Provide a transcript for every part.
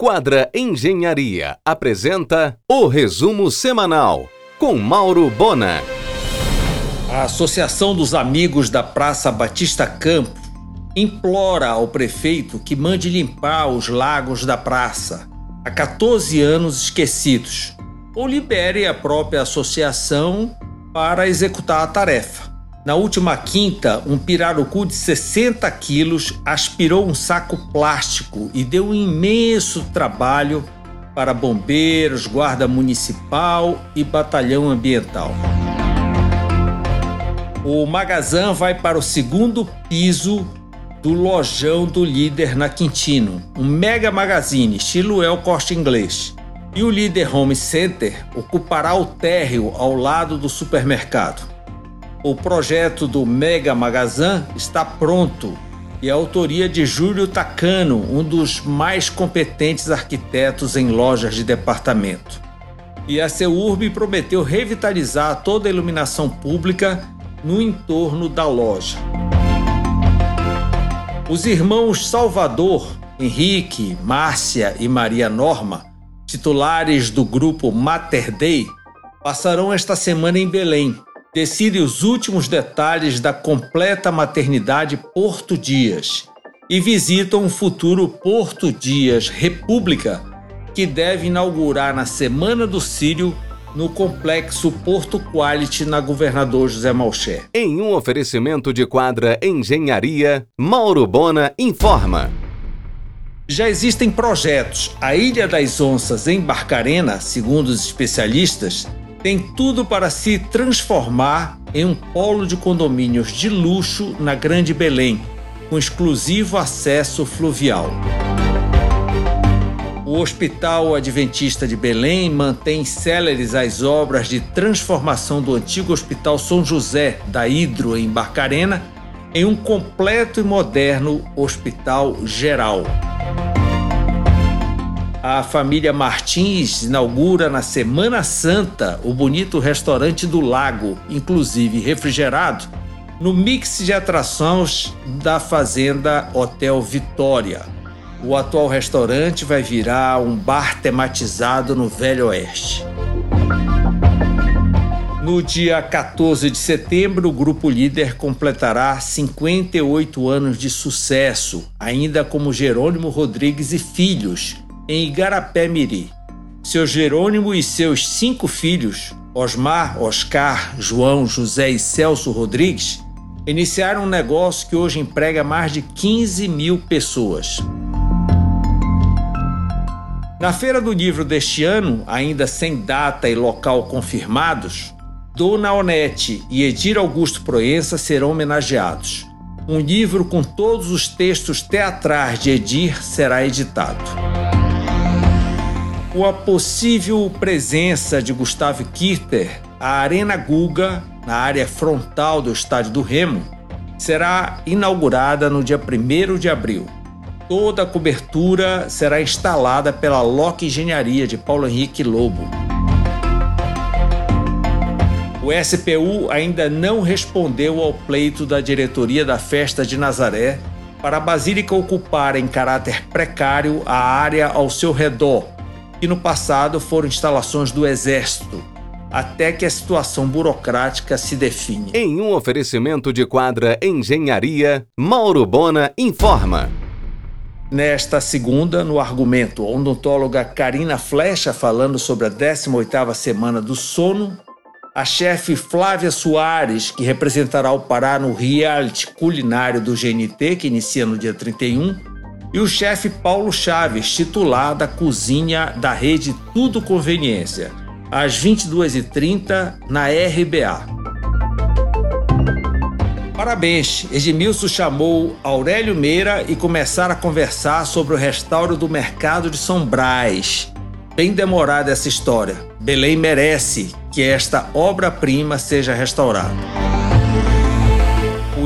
Quadra Engenharia apresenta o resumo semanal com Mauro Bona. A Associação dos Amigos da Praça Batista Campo implora ao prefeito que mande limpar os lagos da praça, há 14 anos esquecidos, ou libere a própria associação para executar a tarefa. Na última quinta, um pirarucu de 60 quilos aspirou um saco plástico e deu um imenso trabalho para bombeiros, guarda municipal e batalhão ambiental. O Magazan vai para o segundo piso do lojão do líder na Quintino, um mega magazine estilo El Corte Inglês. E o líder Home Center ocupará o térreo ao lado do supermercado. O projeto do Mega Magazan está pronto e é autoria de Júlio Tacano, um dos mais competentes arquitetos em lojas de departamento. E a Seurb prometeu revitalizar toda a iluminação pública no entorno da loja. Os irmãos Salvador, Henrique, Márcia e Maria Norma, titulares do grupo Mater Dei, passarão esta semana em Belém. Decidem os últimos detalhes da completa maternidade Porto Dias e visitam o futuro Porto Dias República, que deve inaugurar na Semana do Sírio no complexo Porto Quality na Governador José Malcher. Em um oferecimento de quadra Engenharia, Mauro Bona informa. Já existem projetos. A Ilha das Onças em Barcarena, segundo os especialistas, tem tudo para se transformar em um polo de condomínios de luxo na Grande Belém, com exclusivo acesso fluvial. O Hospital Adventista de Belém mantém céleres as obras de transformação do antigo Hospital São José da Hidro em Barcarena em um completo e moderno hospital geral. A família Martins inaugura na Semana Santa o bonito restaurante do Lago, inclusive refrigerado, no mix de atrações da Fazenda Hotel Vitória. O atual restaurante vai virar um bar tematizado no Velho Oeste. No dia 14 de setembro, o grupo líder completará 58 anos de sucesso, ainda como Jerônimo Rodrigues e Filhos, em Igarapé Miri. Seu Jerônimo e seus cinco filhos, Osmar, Oscar, João, José e Celso Rodrigues, iniciaram um negócio que hoje emprega mais de 15 mil pessoas. Na Feira do Livro deste ano, ainda sem data e local confirmados, Dona Onete e Edir Augusto Proença serão homenageados. Um livro com todos os textos teatrais de Edir será editado. Com a possível presença de Gustavo Kirter, a Arena Guga, na área frontal do Estádio do Remo, será inaugurada no dia 1 de abril. Toda a cobertura será instalada pela Loki Engenharia de Paulo Henrique Lobo. O SPU ainda não respondeu ao pleito da diretoria da Festa de Nazaré para a Basílica ocupar em caráter precário a área ao seu redor, que no passado foram instalações do Exército, até que a situação burocrática se define. Em um oferecimento de quadra Engenharia, Mauro Bona informa. Nesta segunda, no argumento, a odontóloga Karina Flecha falando sobre a 18ª semana do sono, a chefe Flávia Soares, que representará o Pará no reality culinário do GNT, que inicia no dia 31, e o chefe Paulo Chaves, titular da cozinha da rede Tudo Conveniência, às 22h30 na RBA. Parabéns! Edmilson chamou Aurélio Meira e começaram a conversar sobre o restauro do mercado de São Brás. Bem demorada essa história. Belém merece que esta obra-prima seja restaurada.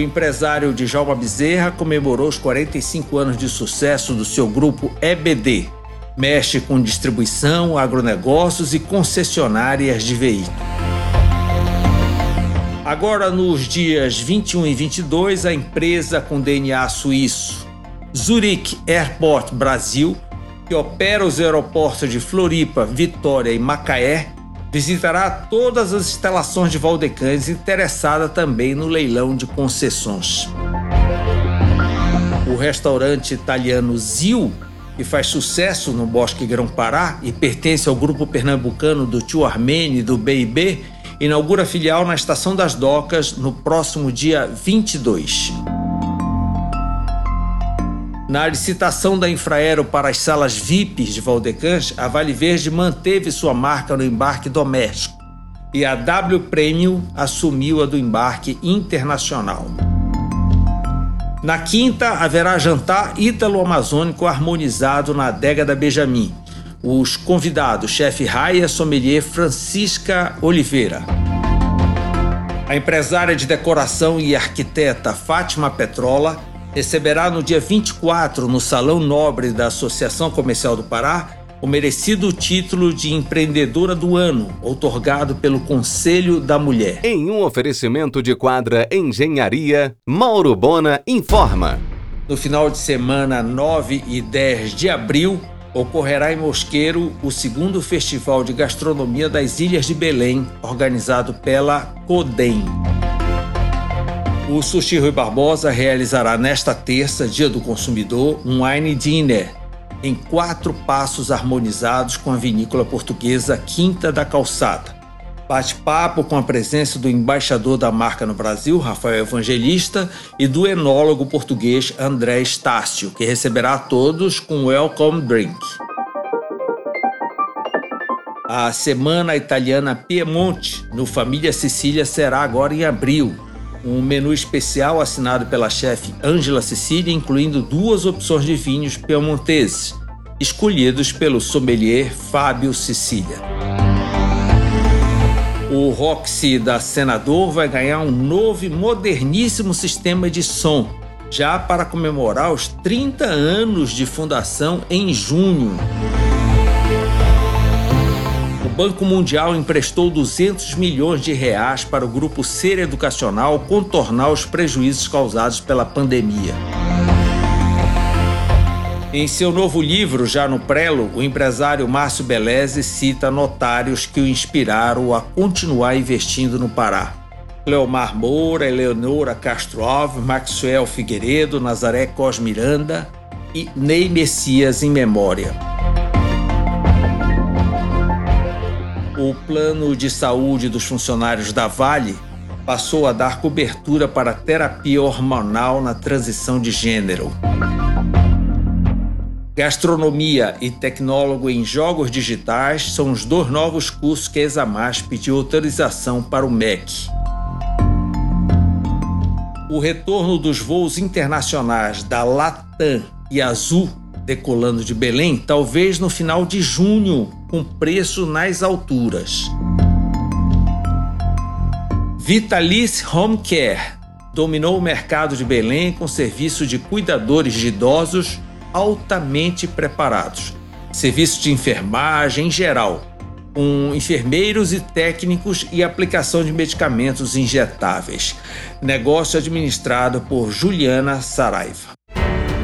O empresário Djalma Bezerra comemorou os 45 anos de sucesso do seu grupo EBD. Mexe com distribuição, agronegócios e concessionárias de veículos. Agora, nos dias 21 e 22, a empresa com DNA suíço Zurich Airport Brasil que opera os aeroportos de Floripa, Vitória e Macaé, visitará todas as instalações de Valdecães interessada também no leilão de concessões. O restaurante italiano Zil, que faz sucesso no Bosque Grão-Pará e pertence ao grupo pernambucano do Tio Armênio e do B&B, inaugura filial na Estação das Docas no próximo dia 22. Na licitação da Infraero para as salas VIPs de Valdecans, a Vale Verde manteve sua marca no embarque doméstico e a W Premium assumiu a do embarque internacional. Na quinta, haverá jantar ítalo-amazônico harmonizado na adega da Benjamin. Os convidados, chefe Raia Sommelier Francisca Oliveira. A empresária de decoração e arquiteta Fátima Petrola receberá no dia 24, no Salão Nobre da Associação Comercial do Pará, o merecido título de Empreendedora do Ano, outorgado pelo Conselho da Mulher. Em um oferecimento de quadra Engenharia, Mauro Bona informa. No final de semana 9 e 10 de abril, ocorrerá em Mosqueiro o segundo Festival de Gastronomia das Ilhas de Belém, organizado pela CODEM. O Sushi Rui Barbosa realizará nesta terça, Dia do Consumidor, um wine dinner em quatro passos harmonizados com a vinícola portuguesa Quinta da Calçada. Bate-papo com a presença do embaixador da marca no Brasil, Rafael Evangelista, e do enólogo português André Estácio, que receberá a todos com welcome drink. A Semana Italiana Piemonte, no Família Sicília, será agora em abril, um menu especial assinado pela chefe Angela Cecília, incluindo duas opções de vinhos piemonteses, escolhidos pelo sommelier Fábio Cecília. O Roxy da Senador vai ganhar um novo e moderníssimo sistema de som, já para comemorar os 30 anos de fundação em junho. Banco Mundial emprestou 200 milhões de reais para o grupo Ser Educacional contornar os prejuízos causados pela pandemia. Em seu novo livro, já no prelo, o empresário Márcio Beleze cita notários que o inspiraram a continuar investindo no Pará. Cleomar Moura, Eleonora Castro Alves, Maxwell Figueiredo, Nazaré Cos Miranda e Ney Messias em memória. O plano de saúde dos funcionários da Vale passou a dar cobertura para terapia hormonal na transição de gênero. Gastronomia e tecnólogo em jogos digitais são os dois novos cursos que a Examas pediu autorização para o MEC. O retorno dos voos internacionais da Latam e Azul decolando de Belém, talvez no final de junho, com preço nas alturas. Vitalice Home Care dominou o mercado de Belém com serviço de cuidadores de idosos altamente preparados. Serviço de enfermagem em geral, com enfermeiros e técnicos e aplicação de medicamentos injetáveis. Negócio administrado por Juliana Saraiva.